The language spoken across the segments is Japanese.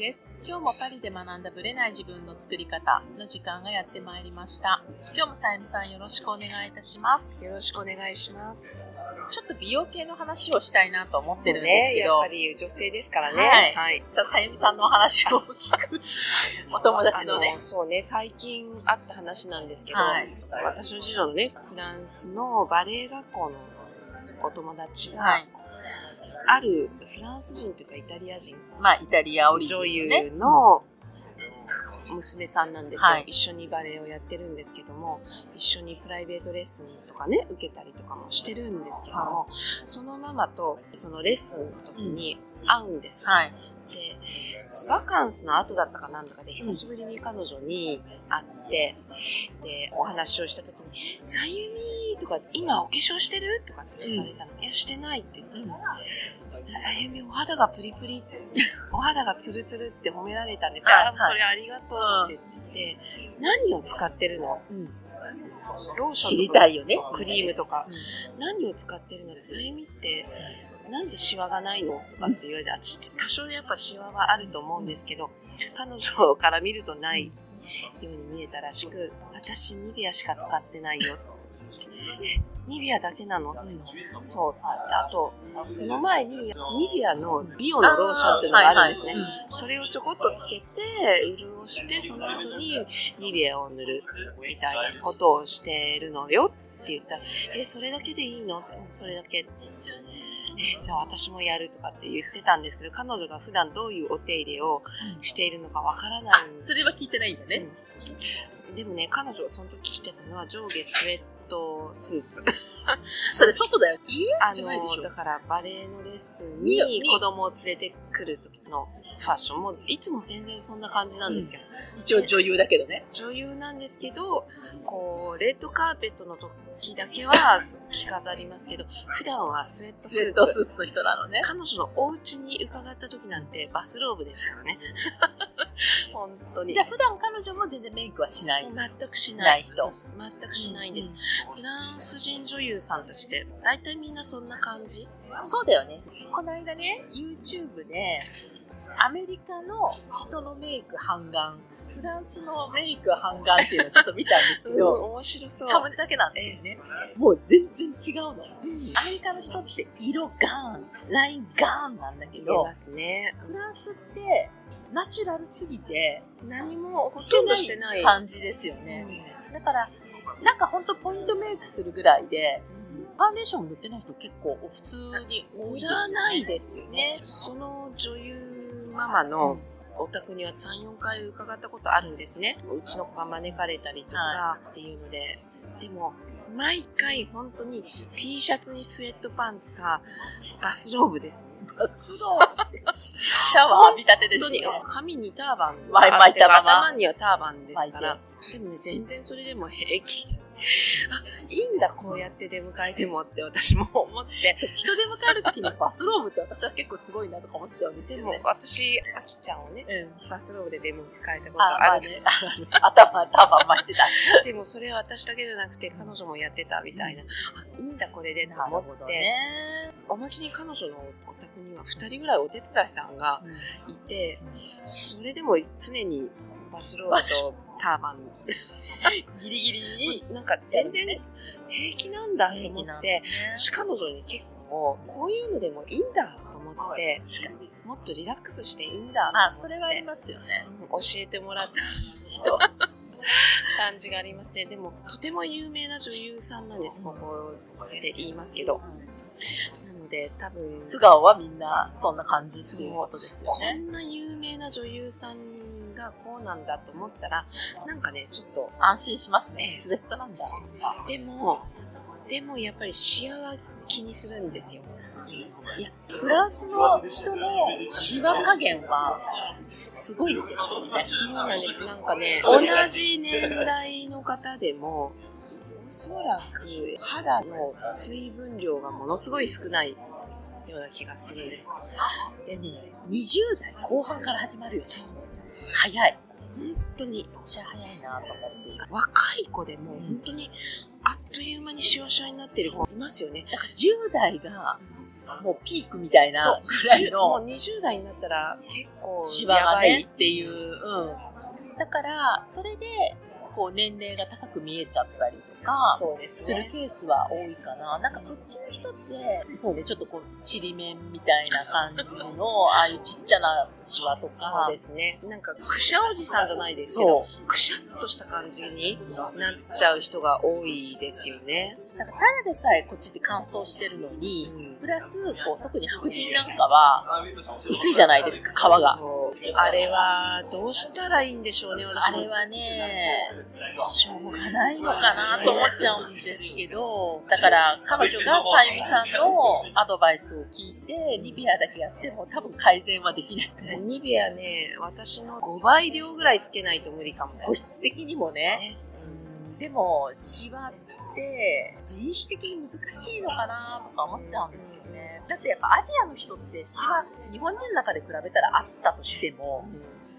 です。今日もパリで学んだブレない自分の作り方の時間がやってまいりました。今日もさゆみさんよろしくお願いいたします。よろしくお願いします。ちょっと美容系の話をしたいなと思ってるんですけど、ね、やっぱり女性ですからね。はいはい。さゆみさんのお話を聞く お友達のねあ。そうね、最近あった話なんですけど、はい私の次女のね、フランスのバレエ学校のお友達が、はい。あるフランス人というかイタリア人、まあ、イタリアオリジンの女ね。優の娘さんなんですよ、はい。一緒にバレエをやってるんですけども一緒にプライベートレッスンとかね受けたりとかもしてるんですけども、そのママとそのレッスンの時に会うんです、はい。でバカンスの後だったかなんだかで久しぶりに彼女に会って、でお話をした時に「さゆみとか「今お化粧してる?」とかって聞かれたの「いやしてない」って言って「さゆみお肌がプリプリ お肌がツルツル」って褒められたんですよ、はいあそれありがとうって言って、何を使ってるの？うん。ローション知りたいよね。クリームとか、何を使ってるの？で、さゆみって、なんでシワがないの？とかって言われて、私多少やっぱシワはあると思うんですけど、彼女から見るとないように見えたらしく、私ニベアしか使ってないよ。ニベアだけなの、そう。あと、その前に、ニベアのビオのローションっていうのがあるんですね。はいはいそれをちょこっとつけて、潤して、その後にニベアを塗るみたいなことをしてるのよって言ったら、え、それだけでいいの？うんそれだけ。え、じゃあ私もやるとかって言ってたんですけど、彼女が普段どういうお手入れをしているのかわからない。んそれは聞いてないんだね。うん。でもね、彼女その時着てたのは上下スウェットスーツ。それ外だよ。家あの、だからバレエのレッスンにに子供を連れてくる時のファッションもいつも全然そんな感じなんですよ。一応女優だけどね。女優なんですけど、こう、レッドカーペットの時だけは着飾りますけど、普段はスウェットススウェッーツ。トスーツの人なのね。彼女のお家に伺った時なんてバスローブですからね。本当に。じゃあ普段彼女も全然メイクはしない。全くしな。ないい人。全くしないんです。フランス人女優さんたちって、大体みんなそんな感じ？そうだよね。この間ね、YouTube で、アメリカの人のメイク半眼、フランスのメイク半眼っていうのをちょっと見たんですけど、面白そう。サムネだけなんだよね。もう全然違うの。アメリカの人って色ガーン、ラインガーンなんだけどね。フランスってナチュラルすぎて、何もほしてとんどないしてない。感じですよね。だから、なんかほんとポイントメイクするぐらいで、ファンデーション塗ってない人結構普通に多い売ですよね。らないですよね。その女優ママのお宅には3、4回伺ったことあるんですね。うちの子が招かれたりとかっていうので。でも、毎回本当に T シャツにスウェットパンツかバスローブです。バスローブシャワー浴びたてで本当に。髪にターバン巻い巻いたまま頭にはターバンですから。でもね、全然それでも平気。あ、いいんだ、こうやって出迎えてもって私も思って。そう人で迎えるときにバスローブって私は結構すごいなとか思っちゃうんですでもよね。私、あきちゃんをね、うん。バスローブで出迎えたことあ、るね、頭、頭巻いてた。でもそれは私だけじゃなくて彼女もやってたみたいな、あいいんだこれでと思って。おまけに彼女のお宅には2人ぐらいお手伝いさんがいて、それでも常にバスローブとターバン、ギリギリになんか全然平気なんだと思って、平気なんですね私彼女に結構こういうのでもいいんだと思って。もっとリラックスしていいんだあ、それはありますよね。うん教えてもらった人。感じがありますね。でも、とても有名な女優さんなんです、ここで言いますけど。なので、多分、素顔はみんなそんな感じっていうことですよこね。んな有名な女優さんがこうなんだと思ったら、なんかね、ちょっと、安心しますねえ。えスウェットなんだ。でも、でもやっぱりシワは気にするんですよ。いや、フランスの人のシワ加減はすごいですよね。そうなんです。なんかね、同じ年代の方でも、おそらく肌の水分量がものすごい少ないような気がするんです。でね、20代後半から始まるよ。早い。本当にめっちゃ早いなと思って。若い子でも本当にあっという間にシワシワになってる子いますよね。だから10代がもうピークみたいなぐらいのもう20代になったら結構シワやばいがねっていう、うん。だから、それで、こう年齢が高く見えちゃったりとか、そうですするね。ケースは多いかな。なんかこっちの人って、そうね、ちょっとこう、ちりめんみたいな感じの、ああいうちっちゃなシワとか。そうですね。なんか、くしゃおじさんじゃないですけど。くしゃっとした感じになっちゃう人が多いですよね。なんかただでさえこっちって乾燥してるのに、プラス、こう、特に白人なんかは、薄いじゃないですか、皮が。あれは、どうしたらいいんでしょうね、私もあれはね、しょうがないのかなと思っちゃうんですけど、だから彼女がさゆみさんのアドバイスを聞いて、ニベアだけやっても多分改善はできないと思う。ニベアね、私の5倍量ぐらいつけないと無理かも。保湿的にもね。うんでも、シワって人種的に難しいのかなとか思っちゃうんですけどね。だってやっぱアジアの人ってシワ、日本人の中で比べたらあったとしても、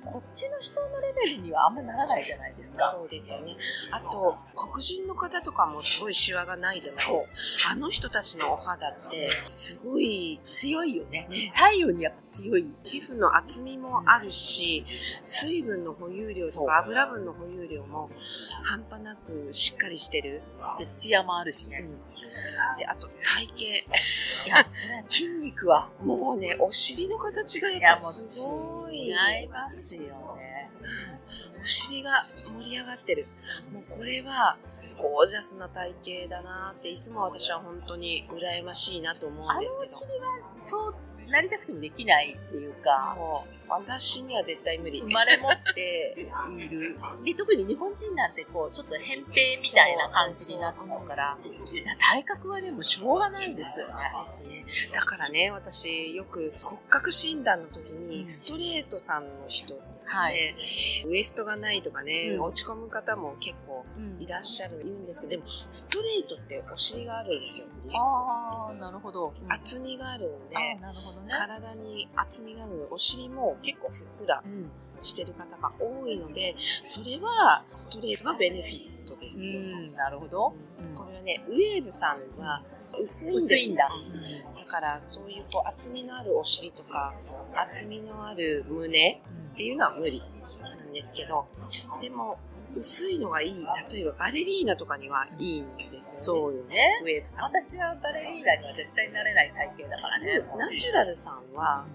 こっちの人のレベルにはあんまならないじゃないですか。そうですよね。あと、黒人の方とかもすごいシワがないじゃないですか。あの人たちのお肌って、すごい、強いよね。ね、太陽にやっぱ強い。皮膚の厚みもあるし、水分の保有量とか油分の保有量も半端なくしっかりしてる。で、ツヤもあるしね。で、あと体いや、筋肉は。型。もうね、お尻の形がいや、やっぱもうすごい。合いますよね。お尻が盛り上がってる。もうこれは、ゴージャスな体型だなって、いつも私は本当に羨ましいなと思うんですけど。尻は、そうなりたくてもできないっていうか、私には絶対無理。生まれ持っている。で、特に日本人なんてこう、ちょっと扁平みたいな感じになっちゃうから、体格はね、もうしょうがないですよね。ですね。だからね、私、よく骨格診断の時うんに、ストレートさんの人って、はい。ウエストがないとかね、うん落ち込む方も結構うんいらっしゃる、いるんですけど、でも、ストレートってお尻があるんですよ。ああ、なるほど。厚みがあるんで、なるほどね。体に厚みがあるので、お尻も結構ふっくらうん。してる方が多いので、それはストレートのベネフィットです。うん、なるほど。うんこれはね、ウェーブさんは薄いん薄いんだ。だからそういうこう厚みのあるお尻とか厚みのある胸っていうのは無理なんですけどでも薄いのがいい例えばバレリーナとかにはいいんですよねそうよね。ウェーブさん私はバレリーナには絶対なれない体型だからね。ナチュラルさんは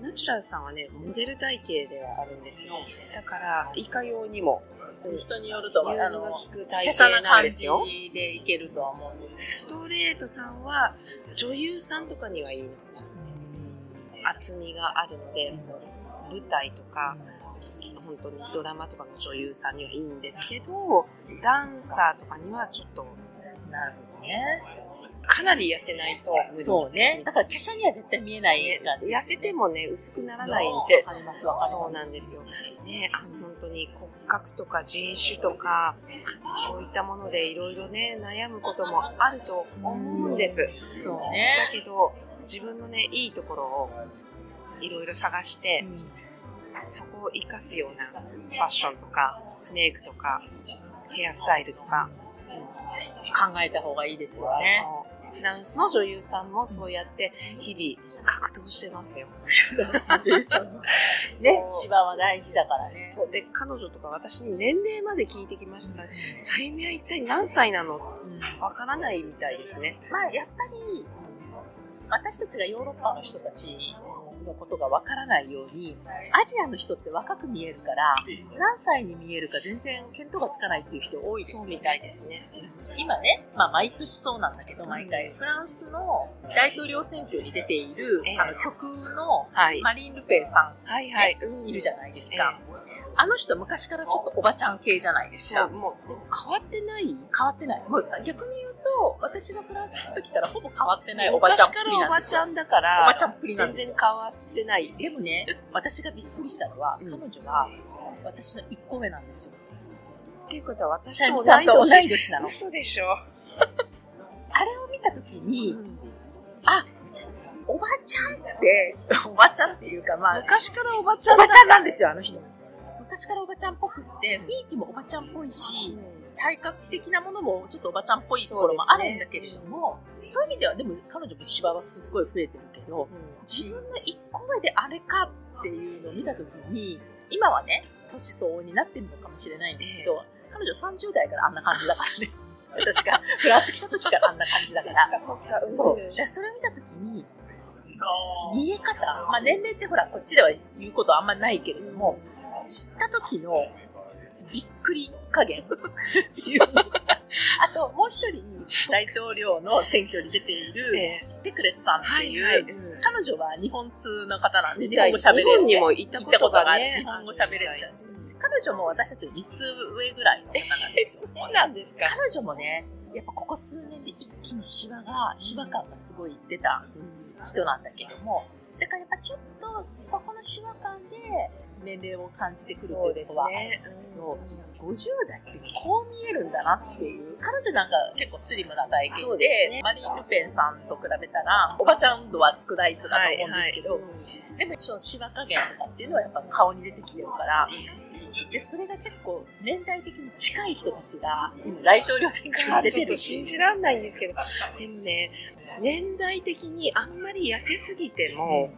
ナチュラルさんはねモデル体型ではあるんですよだからいかようにも人によると思う。あの華奢型な感じでいけるとは思うんです。ストレートさんは女優さんとかにはいいの厚みがあるので舞台とか本当にドラマとかの女優さんにはいいんですけどダンサーとかにはちょっとなるほどね。かなり痩せないとそうね。だから華奢には絶対見えない感じ痩せてもね薄くならないんわでかりますわかりそうます。なんですよ。ねあの本当に骨格とか人種とかそういったものでいろいろね悩むこともあると思うんですそうだね。けど自分のねいいところをいろいろ探してそこを活かすようなファッションとかメイクとかヘアスタイルとか考えた方がいいですよね。フランスの女優さんもそうやって日々格闘してますよ。ね、芝は大事だからね。そう。で彼女とか私に年齢まで聞いてきましたから、さゆみは一体何歳なの？うん。わからないみたいですね。まあ、やっぱり、私たちがヨーロッパの人たちのことがわからないように、アジアの人って若く見えるから、何歳に見えるか全然見当がつかないっていう人多いですよね。そうみたいですね。今ね、まあ毎年そうなんだけど、毎回、フランスの大統領選挙に出ているええ、あの、極右のはい。マリン・ルペンさはいはい。ん、いるじゃないですえか。あの人昔からちょっとおばちゃん系じゃないですか。もう、でも変わってない？変わってない。もう逆に言うと、私がフランス来た時からほぼ変わってないおばちゃんっぷり昔からおなんですよ。ばちゃんだから、おばちゃんっぷりなん全ですよ。然変わってない。でもね、私がびっくりしたのは、うん彼女は私の1個上なんですよ。っていうことは私と同ミさんと同いい年なの。嘘でしょ。あれを見た時に、あ、おばちゃんって、おばちゃんっていうかまあ、昔からおばちゃんおばちゃんなんでですよ、あの人。昔からおばちゃんっぽくって、雰囲気もおばちゃんっぽいし、体格的なものもちょっとおばちゃんっぽいところもあるんだけれども、そういう意味では、でも彼女もシワはすごい増えてるけど、自分の一個上であれかっていうのを見たときに、今はね、年相応になってるのかもしれないんですけど、彼女30代からあんな感じだからね。私がフランス来た時からあんな感じだから。そう。でそれを見た時に、見え方、まあ年齢ってほら、こっちでは言うことあんまないけれども、知った時のびっくり加減っていうのが、あともう一人大統領の選挙に出ているテクレスさんっていう、はいはい、彼女は日本通の方なんで、日本語喋れる、日本にも行ったことがある、日本語喋れるじゃないですか。彼女も私たちの3つ上ぐらいの方なんですよ。そうなんですか？彼女もね、やっぱここ数年で一気にシワが、シワ感がすごい出た人なんだけども、だからやっぱちょっとそこのシワ感で年齢を感じてくるっていうことは、ね。うん、50代ってこう見えるんだなっていう。彼女なんか結構スリムな体型で、ね、マリン・ルペンさんと比べたら、おばちゃん度は少ない人だと思うんですけど、はいはい、でもそのシワ加減とかっていうのはやっぱ顔に出てきてるから、で、それが結構年代的に近い人たちが大統領選挙に出てる。信じらんないんですけど、でもね、年代的にあんまり痩せすぎても、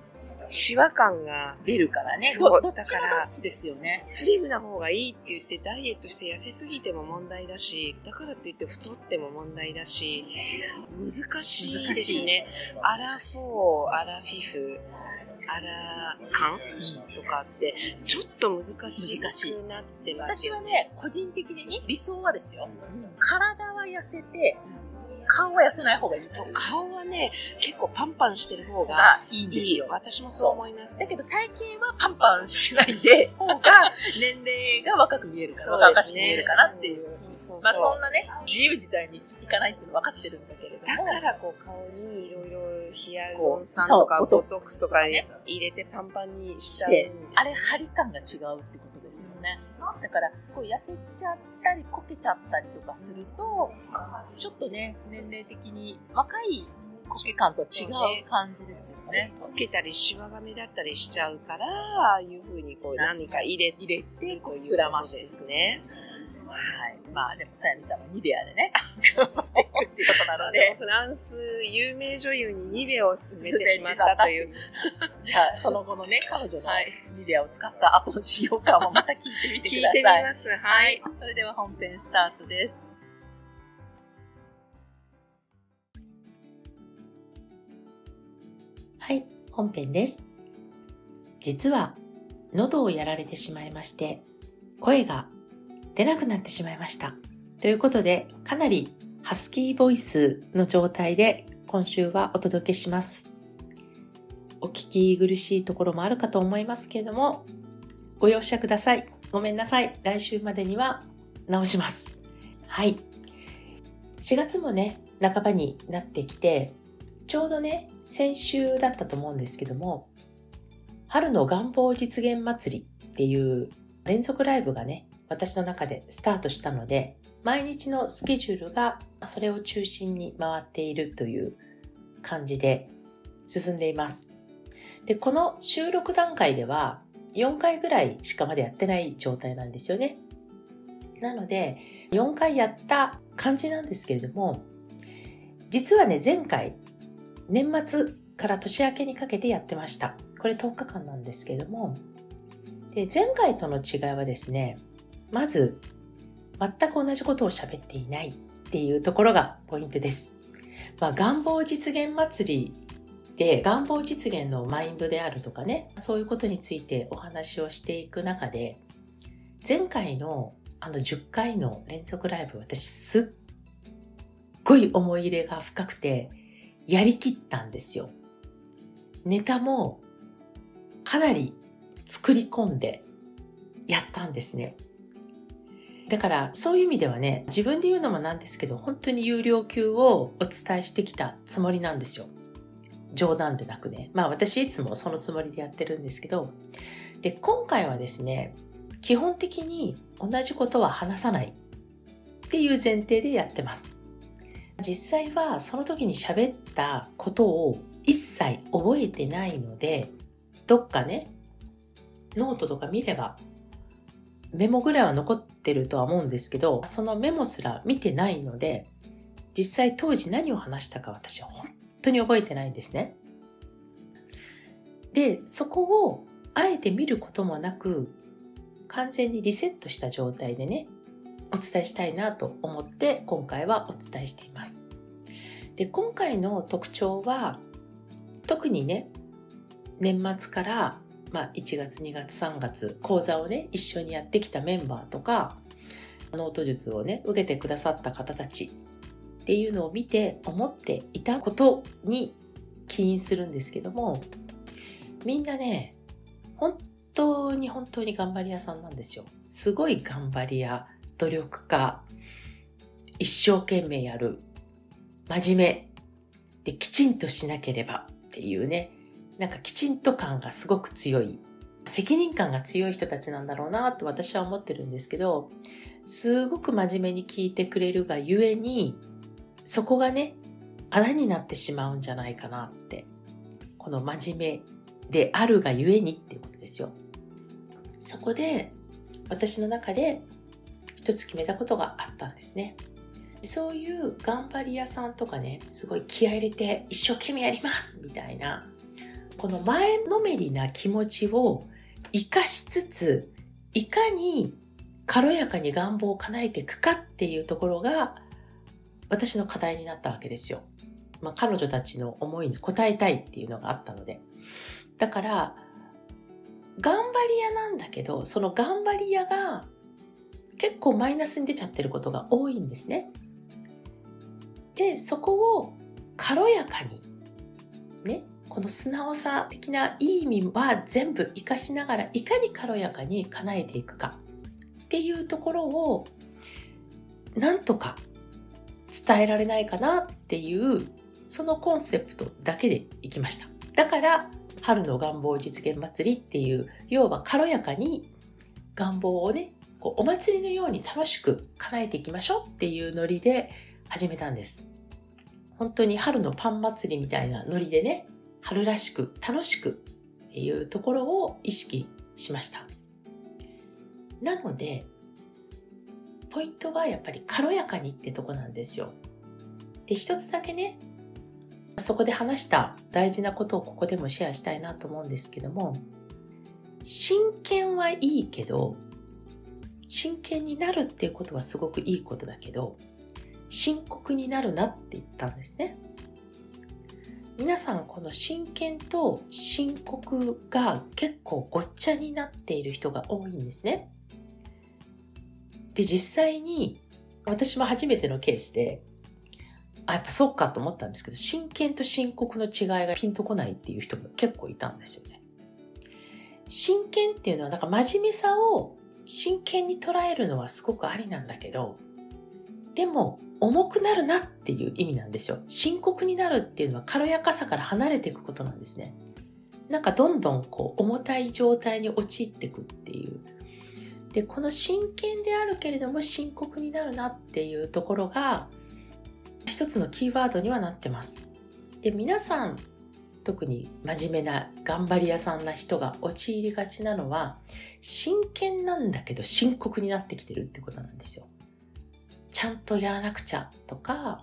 シワ感が出るからね。そうどっちもどっちですよね。スリムな方がいいって言ってダイエットして痩せすぎても問題だし、だからといって太っても問題だし、難しいですね。アラフォー、アラフィフ、アラ感とかって、ちょっと難しくなってます、ね、私はね、個人的に理想はですよ。体は痩せて、顔は痩せない方がいいそう、顔はね、結構パンパンしてる方がいいんですよ。私もそう思います。だけど体型はパンパンしてないで、方が年齢が若く見えるから、若々しく見えるかなっていう。そうそうそうまあそんなね、自由自在にいかないっていうの分かってるんだけれども。だからこう顔にいろいろヒアルロン酸とかボトックスとか入れてパンパンにしちゃう。あれ張り感が違うってことですよね。だから、こう痩せちゃったり、こけちゃったりとかすると、ちょっとね、年齢的に若いこけ感と違う感じですよね。こけたり、シワが目だったりしちゃうから、ああいうふうにこう何か入れ入れて、こう膨らましてですね。はい。まあでも、さやみさんもニベアでね、っていくっていうことなので。フランス有名女優にニベアを勧めてしまったという。じゃあ、その後のね、彼女のニベアを使った後の使用感もまた聞いてみてください。聞いてみます。はい。それでは本編スタートです。はい、本編です。実は、喉をやられてしまいまして、声が出なくなってしまいました。ということで、かなりハスキーボイスの状態で今週はお届けします。お聞き苦しいところもあるかと思いますけれども、ご容赦ください。ごめんなさい。来週までには直します。はい。4月もね、半ばになってきて、ちょうどね、先週だったと思うんですけども、春の願望実現祭りっていう連続ライブがね、私の中でスタートしたので、毎日のスケジュールがそれを中心に回っているという感じで進んでいます。で、この収録段階では4回ぐらいしかまだやってない状態なんですよね。なので、4回やった感じなんですけれども、実はね、前回、年末から年明けにかけてやってました。これ10日間なんですけれども、で前回との違いはですね、まず、全く同じことを喋っていないっていうところがポイントです。まあ、願望実現祭りで願望実現のマインドであるとかね、そういうことについてお話をしていく中で、前回のあの10回の連続ライブ、私すっごい思い入れが深くて、やりきったんですよ。ネタもかなり作り込んでやったんですね。だからそういう意味ではね、自分で言うのもなんですけど、本当に有料級をお伝えしてきたつもりなんですよ。冗談でなくね。まあ私いつもそのつもりでやってるんですけど、で、今回はですね、基本的に同じことは話さないっていう前提でやってます。実際はその時に喋ったことを一切覚えてないので、どっかね、ノートとか見ればメモぐらいは残ってるとは思うんですけど、そのメモすら見てないので、実際当時何を話したか私は本当に覚えてないんですね。で、そこをあえて見ることもなく、完全にリセットした状態でね、お伝えしたいなと思って今回はお伝えしています。で、今回の特徴は、特にね、年末から、まあ、1月、2月、3月、講座をね、一緒にやってきたメンバーとか、ノート術をね、受けてくださった方たちっていうのを見て思っていたことに起因するんですけども、みんなね、本当に本当に頑張り屋さんなんですよ。すごい頑張り屋、努力家、一生懸命やる、真面目、で、きちんとしなければっていうね、なんかきちんと感がすごく強い、責任感が強い人たちなんだろうなと私は思ってるんですけど、すごく真面目に聞いてくれるがゆえに、そこがね、穴になってしまうんじゃないかなって。この真面目であるがゆえにっていうことですよ。そこで、私の中で一つ決めたことがあったんですね。そういう頑張り屋さんとかね、すごい気合入れて一生懸命やりますみたいな、この前のめりな気持ちを活かしつつ、いかに軽やかに願望を叶えていくかっていうところが私の課題になったわけですよ。まあ、彼女たちの思いに応えたいっていうのがあったので。だから、頑張り屋なんだけど、その頑張り屋が結構マイナスに出ちゃってることが多いんですね。で、そこを軽やかに、ね、この素直さ的ないい意味は全部活かしながら、いかに軽やかに叶えていくかっていうところを、なんとか伝えられないかなっていう、そのコンセプトだけでいきました。だから、春の願望実現祭りっていう、要は軽やかに願望をね、こうお祭りのように楽しく叶えていきましょうっていうノリで始めたんです。本当に春のパン祭りみたいなノリでね、春らしく楽しくっていうところを意識しました。なので、ポイントはやっぱり軽やかにってとこなんですよ。で、一つだけね、そこで話した大事なことをここでもシェアしたいなと思うんですけども、真剣はいいけど、真剣になるっていうことはすごくいいことだけど、深刻になるなって言ったんですね。皆さんこの真剣と深刻が結構ごっちゃになっている人が多いんですね。で、実際に、私も初めてのケースで、あ、やっぱそっかと思ったんですけど、真剣と深刻の違いがピンとこないっていう人も結構いたんですよね。真剣っていうのは、なんか真面目さを真剣に捉えるのはすごくありなんだけど、でも、重くなるなっていう意味なんですよ。深刻になるっていうのは軽やかさから離れていくことなんですね。なんかどんどんこう重たい状態に陥っていくっていうで、この真剣であるけれども深刻になるなっていうところが一つのキーワードにはなってます。で、皆さん特に真面目な頑張り屋さんな人が陥りがちなのは真剣なんだけど深刻になってきてるってことなんですよ。ちゃんとやらなくちゃとか、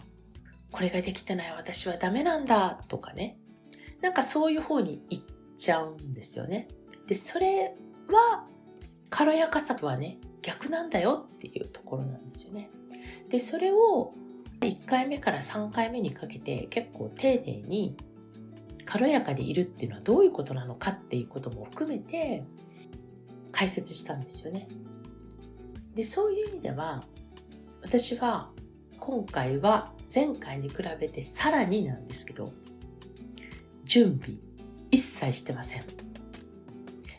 これができてない私はダメなんだとかね。なんかそういう方に行っちゃうんですよね。で、それは軽やかさとはね、逆なんだよっていうところなんですよね。で、それを1回目から3回目にかけて結構丁寧に軽やかでいるっていうのはどういうことなのかっていうことも含めて解説したんですよね。で、そういう意味では私は今回は前回に比べてさらになんですけど準備一切してません。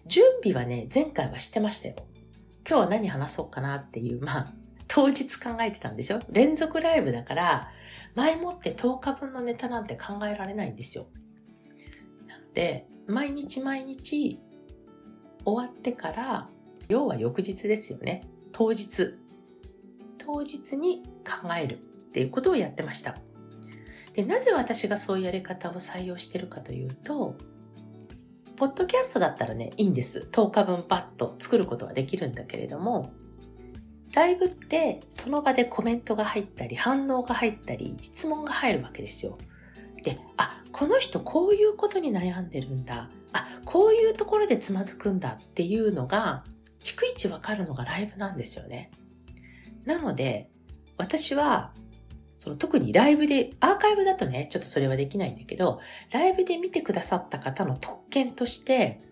準備はね、前回はしてましたよ。今日は何話そうかなっていう、まあ、当日考えてたんですよ。連続ライブだから、前もって10日分のネタなんて考えられないんですよ。なので、毎日毎日終わってから、要は翌日ですよね。当日。当日に考えるっていうことをやってました。で、なぜ私がそういうやり方を採用してるかというと、ポッドキャストだったらね、いいんです。10日分パッと作ることはできるんだけれども、ライブってその場でコメントが入ったり、反応が入ったり、質問が入るわけですよ。で、あ、この人こういうことに悩んでるんだ。あ、こういうところでつまずくんだっていうのが、逐一わかるのがライブなんですよね。なので、私は、その特にライブで、アーカイブだとね、ちょっとそれはできないんだけど、ライブで見てくださった方の特権として、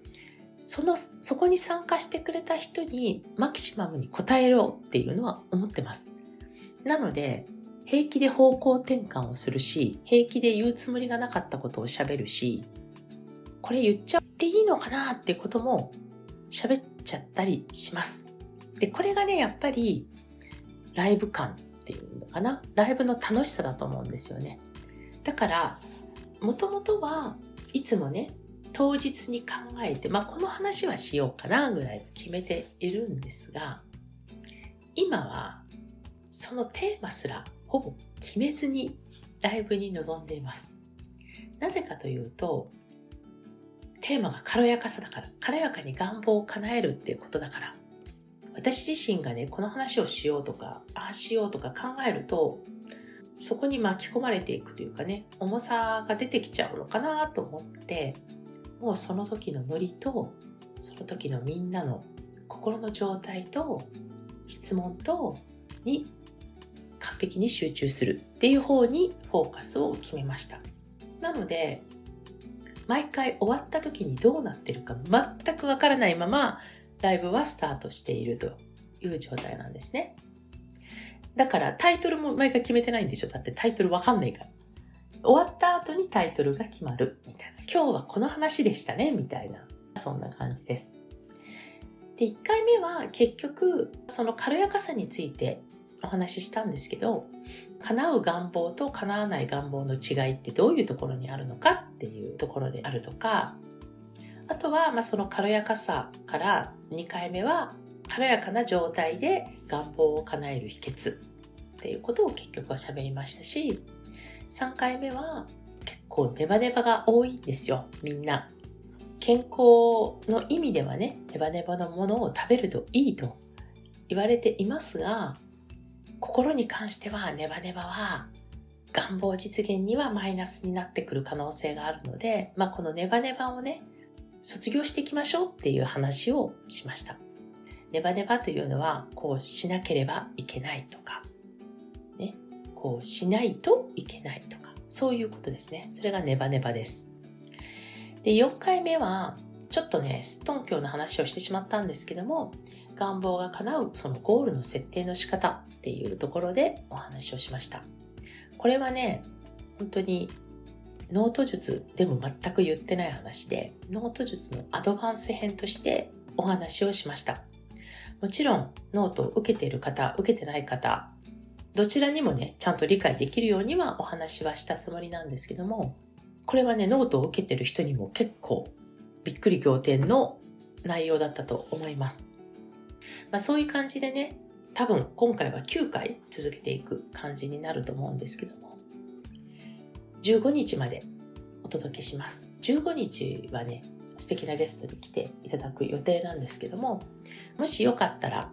その、そこに参加してくれた人にマキシマムに応えろっていうのは思ってます。なので、平気で方向転換をするし、平気で言うつもりがなかったことを喋るし、これ言っちゃっていいのかなってことも喋っちゃったりします。で、これがね、やっぱりライブ感っていうのかな？ライブの楽しさだと思うんですよね。だから、もともとはいつもね、当日に考えて、まあ、この話はしようかなぐらい決めているんですが、今はそのテーマすらほぼ決めずにライブに臨んでいます。なぜかというと、テーマが軽やかさだから、軽やかに願望を叶えるっていうことだから、私自身がね、この話をしようとか、ああしようとか考えると、そこに巻き込まれていくというかね、重さが出てきちゃうのかなと思って、もうその時のノリと、その時のみんなの心の状態と、質問と、に完璧に集中するっていう方にフォーカスを決めました。なので、毎回終わった時にどうなってるか全くわからないままライブはスタートしているという状態なんですね。だからタイトルも毎回決めてないんでしょだってタイトルわかんないから。終わった後にタイトルが決まるみたいな。今日はこの話でしたねみたいな。そんな感じです。で、1回目は結局その軽やかさについてお話ししたんですけど、叶う願望と叶わない願望の違いってどういうところにあるのかっていうところであるとか、あとは、まあ、その軽やかさから2回目は軽やかな状態で願望を叶える秘訣っていうことを結局は喋りましたし、3回目は結構ネバネバが多いんですよ、みんな。健康の意味ではね、ネバネバのものを食べるといいと言われていますが、心に関してはネバネバは願望実現にはマイナスになってくる可能性があるので、まあ、このネバネバをね、卒業していきましょうっていう話をしました。ネバネバというのは、こうしなければいけないとか、ね、こうしないといけないとか、そういうことですね。それがネバネバです。で、4回目は、ちょっとね、素っ頓狂の話をしてしまったんですけども、願望が叶うそのゴールの設定の仕方っていうところでお話をしました。これはね、本当にノート術でも全く言ってない話で、ノート術のアドバンス編としてお話をしました。もちろんノートを受けている方、受けてない方、どちらにもね、ちゃんと理解できるようにはお話はしたつもりなんですけども、これはね、ノートを受けてる人にも結構びっくり仰天の内容だったと思います。まあ、そういう感じでね、多分今回は9回続けていく感じになると思うんですけども、15日までお届けします。15日はね、素敵なゲストに来ていただく予定なんですけども、もしよかったら、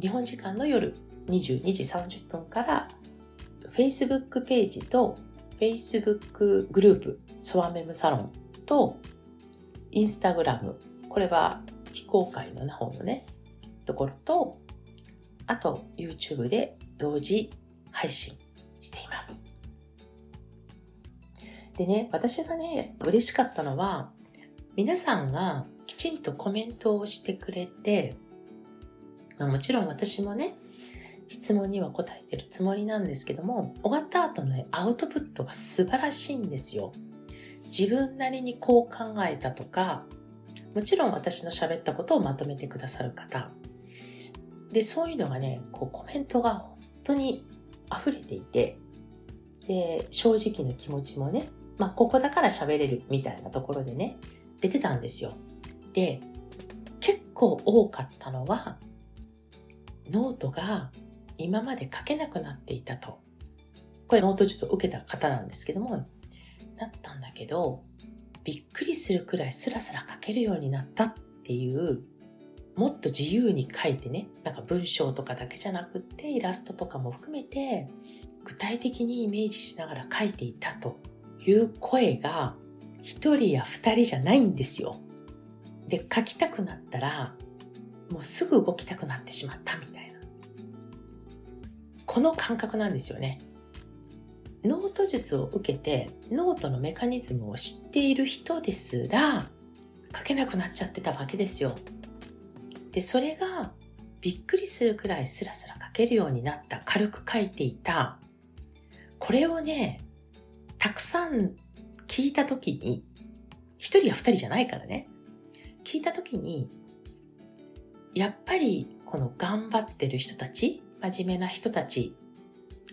日本時間の夜22時30分から、Facebook ページと Facebook グループ、ソワメムサロンと、Instagram、これは非公開の方のね、ところと、あと YouTube で同時配信しています。でね、私がね、嬉しかったのは、皆さんがきちんとコメントをしてくれて、まあ、もちろん私もね、質問には答えてるつもりなんですけども、終わった後の、ね、アウトプットが素晴らしいんですよ。自分なりにこう考えたとか、もちろん私の喋ったことをまとめてくださる方、で、そういうのがね、こうコメントが本当に溢れていて、で、正直な気持ちもね、まあ、ここだから喋れるみたいなところでね、出てたんですよ。で、結構多かったのは、ノートが今まで書けなくなっていたと。これノート術を受けた方なんですけども、なったんだけど、びっくりするくらいスラスラ書けるようになったっていうもっと自由に書いてね、なんか文章とかだけじゃなくってイラストとかも含めて具体的にイメージしながら書いていたという声が一人や二人じゃないんですよ。で、書きたくなったらもうすぐ動きたくなってしまったみたいな。この感覚なんですよね。ノート術を受けてノートのメカニズムを知っている人ですら書けなくなっちゃってたわけですよ。で、それがびっくりするくらいスラスラ書けるようになった、軽く書いていた、これをね、たくさん聞いたときに、一人や二人じゃないからね、聞いたときに、やっぱりこの頑張ってる人たち、真面目な人たち、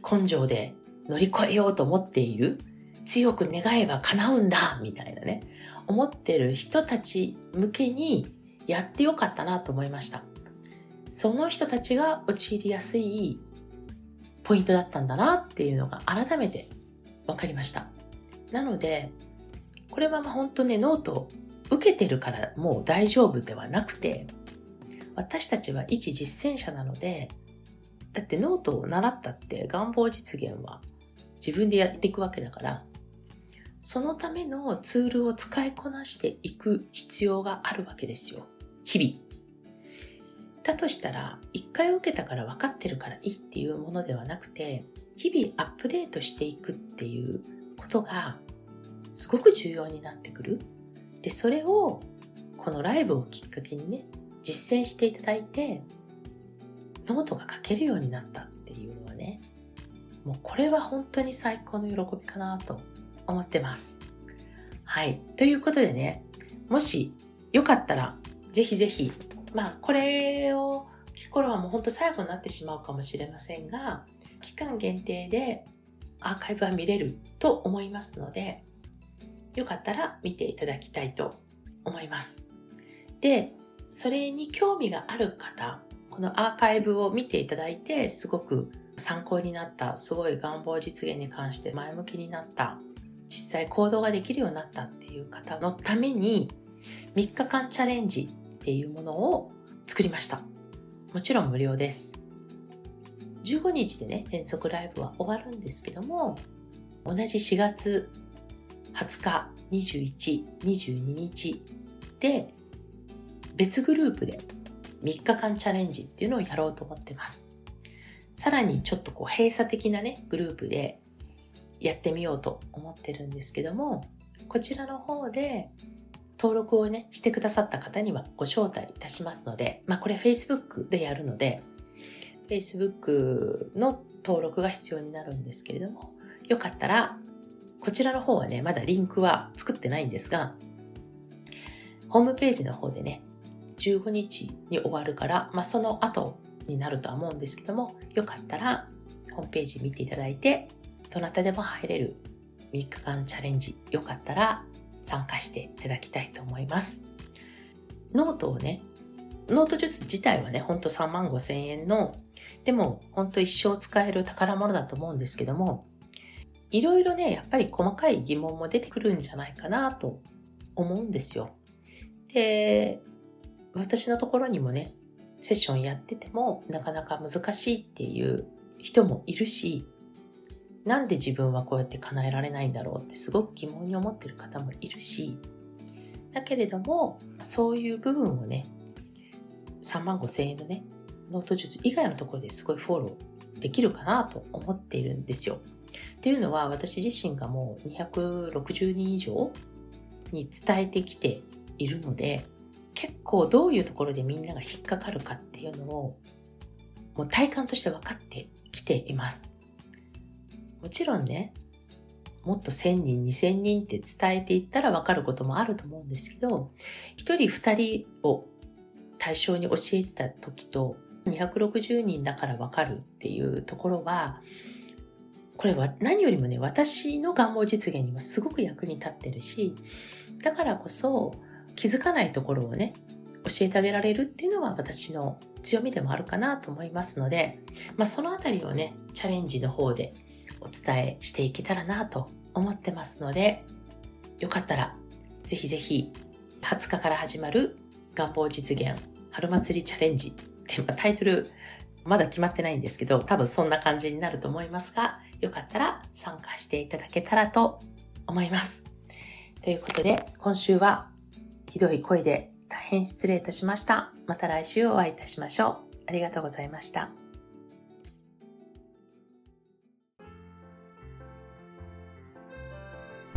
根性で乗り越えようと思っている、強く願えば叶うんだ、みたいなね、思ってる人たち向けにやってよかったなと思いました。その人たちが陥りやすいポイントだったんだなっていうのが改めて分かりました。なので、これはまあ本当ね、ノート受けてるからもう大丈夫ではなくて、私たちは一実践者なので、だってノートを習ったって願望実現は自分でやっていくわけだから、そのためのツールを使いこなしていく必要があるわけですよ。日々。だとしたら、一回受けたから分かってるからいいっていうものではなくて、日々アップデートしていくっていうことがすごく重要になってくる。で、それをこのライブをきっかけにね、実践していただいて、ノートが書けるようになったっていうのはね、もうこれは本当に最高の喜びかなと思ってます。はい。ということでね、もしよかったら、ぜひぜひまあ、これを聞く頃はもう本当最後になってしまうかもしれませんが、期間限定でアーカイブは見れると思いますので、よかったら見ていただきたいと思います。で、それに興味がある方、このアーカイブを見ていただいて、すごく参考になった、すごい願望実現に関して前向きになった、実際行動ができるようになったっていう方のために、3日間チャレンジっていうものを作りました。もちろん無料です。15日でね、連続ライブは終わるんですけども、同じ4月20日、21、22日で別グループで3日間チャレンジっていうのをやろうと思ってます。さらにちょっとこう閉鎖的なね、グループでやってみようと思ってるんですけども、こちらの方で登録をね、してくださった方にはご招待いたしますので、まあこれ Facebook でやるので、Facebook の登録が必要になるんですけれども、よかったら、こちらの方はね、まだリンクは作ってないんですが、ホームページの方でね、15日に終わるから、まあその後になるとは思うんですけども、よかったらホームページ見ていただいて、どなたでも入れる3日間チャレンジ、よかったら参加していただきたいと思います。ノートをね、ノート術自体はね、ほんと3万5千円の、でもほんと一生使える宝物だと思うんですけども、いろいろね、やっぱり細かい疑問も出てくるんじゃないかなと思うんですよ。で、私のところにもね、セッションやっててもなかなか難しいっていう人もいるし、なんで自分はこうやって叶えられないんだろうってすごく疑問に思ってる方もいるし、だけれども、そういう部分をね、3万5千円のね、ノート術以外のところですごいフォローできるかなと思っているんですよ。っていうのは私自身がもう260人以上に伝えてきているので、結構どういうところでみんなが引っかかるかっていうのをもう体感として分かってきています。もちろんね、もっと1000人、2000人って伝えていったら分かることもあると思うんですけど、1人2人を対象に教えてた時と、260人だから分かるっていうところは、これは何よりもね、私の願望実現にもすごく役に立ってるし、だからこそ気づかないところをね、教えてあげられるっていうのは私の強みでもあるかなと思いますので、まあ、そのあたりをね、チャレンジの方でお伝えしていけたらなと思ってますので、よかったらぜひぜひ20日から始まる願望実現春祭りチャレンジって、タイトルまだ決まってないんですけど、多分そんな感じになると思いますが、よかったら参加していただけたらと思います。ということで、今週はひどい声で大変失礼いたしました。また来週お会いいたしましょう。ありがとうございました。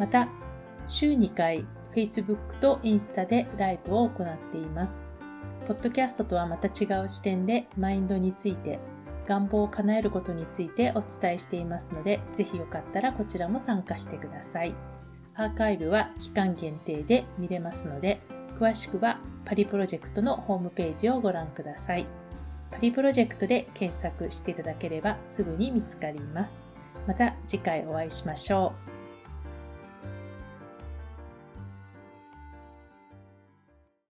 また、週2回 Facebook とインスタでライブを行っています。ポッドキャストとはまた違う視点でマインドについて、願望を叶えることについてお伝えしていますので、ぜひよかったらこちらも参加してください。アーカイブは期間限定で見れますので、詳しくはパリプロジェクトのホームページをご覧ください。パリプロジェクトで検索していただければすぐに見つかります。また次回お会いしましょう。